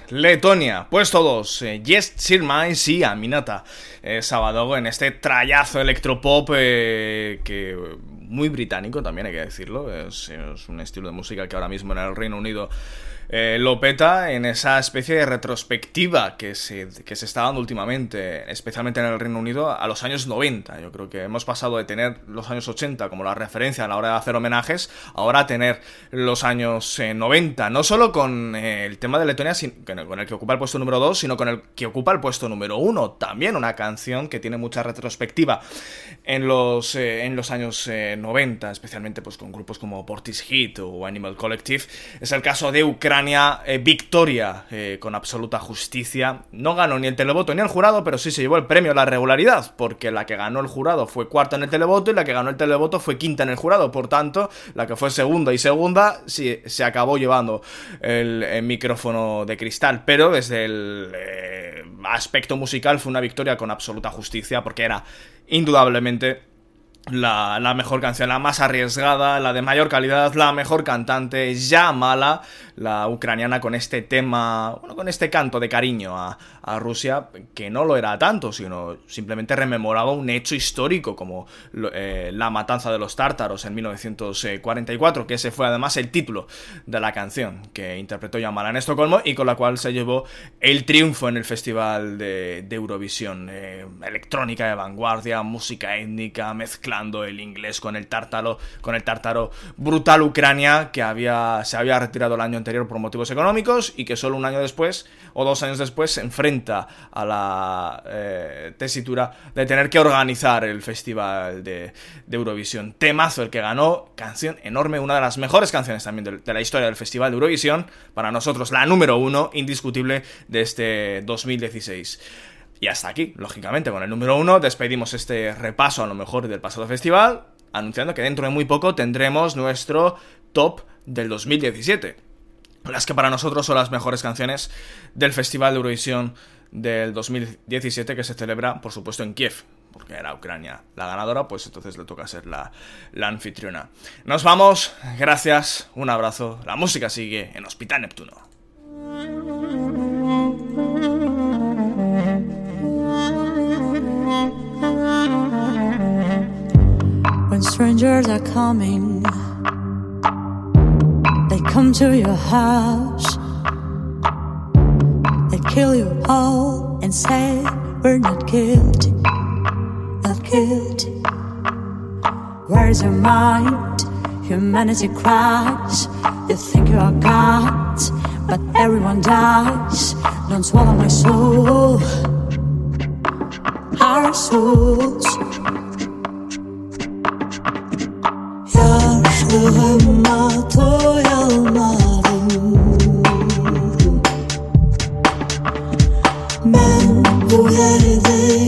Letonia, puesto 2, eh, Yes Sirmai y Aminata. Eh, Sabadogo en este trayazo electropop eh, que muy británico también hay que decirlo. Es, es un estilo de música que ahora mismo en el Reino Unido eh, lo peta en esa especie de retrospectiva que se, que se está dando últimamente, especialmente en el Reino Unido, a los años 90. Yo creo que hemos pasado de tener los años 80 como la referencia a la hora de hacer homenajes, ahora a tener los años eh, 90, no solo con eh, el tema de Letonia, con el que ocupa el puesto número 2, sino con el que ocupa el puesto número 1. También una canción que tiene mucha retrospectiva en los, eh, en los años eh, 90, especialmente pues, con grupos como Portishead o Animal Collective. Es el caso de Ucrania, eh, victoria eh, con absoluta justicia. No ganó ni el televoto ni el jurado, pero sí se llevó el premio a la regularidad, porque la que ganó el jurado fue cuarta en el televoto y la que ganó el televoto fue quinta en el jurado. Por tanto, la que fue segunda y segunda sí, se acabó llevando el, el micrófono de cristal, pero desde el eh, aspecto musical fue una victoria con absoluta justicia, porque era indudablemente la, la mejor canción, la más arriesgada, la de mayor calidad, la mejor cantante, ya mala, la ucraniana con este tema, bueno, con este canto de cariño a, a Rusia, que no lo era tanto, sino simplemente rememoraba un hecho histórico como eh, la matanza de los tártaros en 1944, que ese fue además el título de la canción que interpretó Yamala en Estocolmo y con la cual se llevó el triunfo en el Festival de, de Eurovisión. Eh, electrónica de vanguardia, música étnica, el inglés con el tártaro, con el tártaro brutal Ucrania que había, se había retirado el año anterior por motivos económicos y que solo un año después o dos años después se enfrenta a la eh, tesitura de tener que organizar el Festival de, Eurovisión. Temazo el que ganó, canción enorme, una de las mejores canciones también de la historia del Festival de Eurovisión, para nosotros la número uno, indiscutible, de este 2016. Y hasta aquí, lógicamente, con el número uno despedimos este repaso a lo mejor del pasado festival, anunciando que dentro de muy poco tendremos nuestro top del 2017. Las que para nosotros son las mejores canciones del Festival de Eurovisión del 2017 que se celebra, por supuesto, en Kiev. Porque era Ucrania la ganadora, pues entonces le toca ser la, la anfitriona. Nos vamos, gracias, un abrazo. La música sigue en Hospital Neptuno. Strangers are coming. They come to your house. They kill you all and say we're not guilty, not guilty. Where's your mind? Humanity cries. You think you are God, but everyone dies. Don't swallow my soul. Our souls. Günahıma toy Ben bu yerde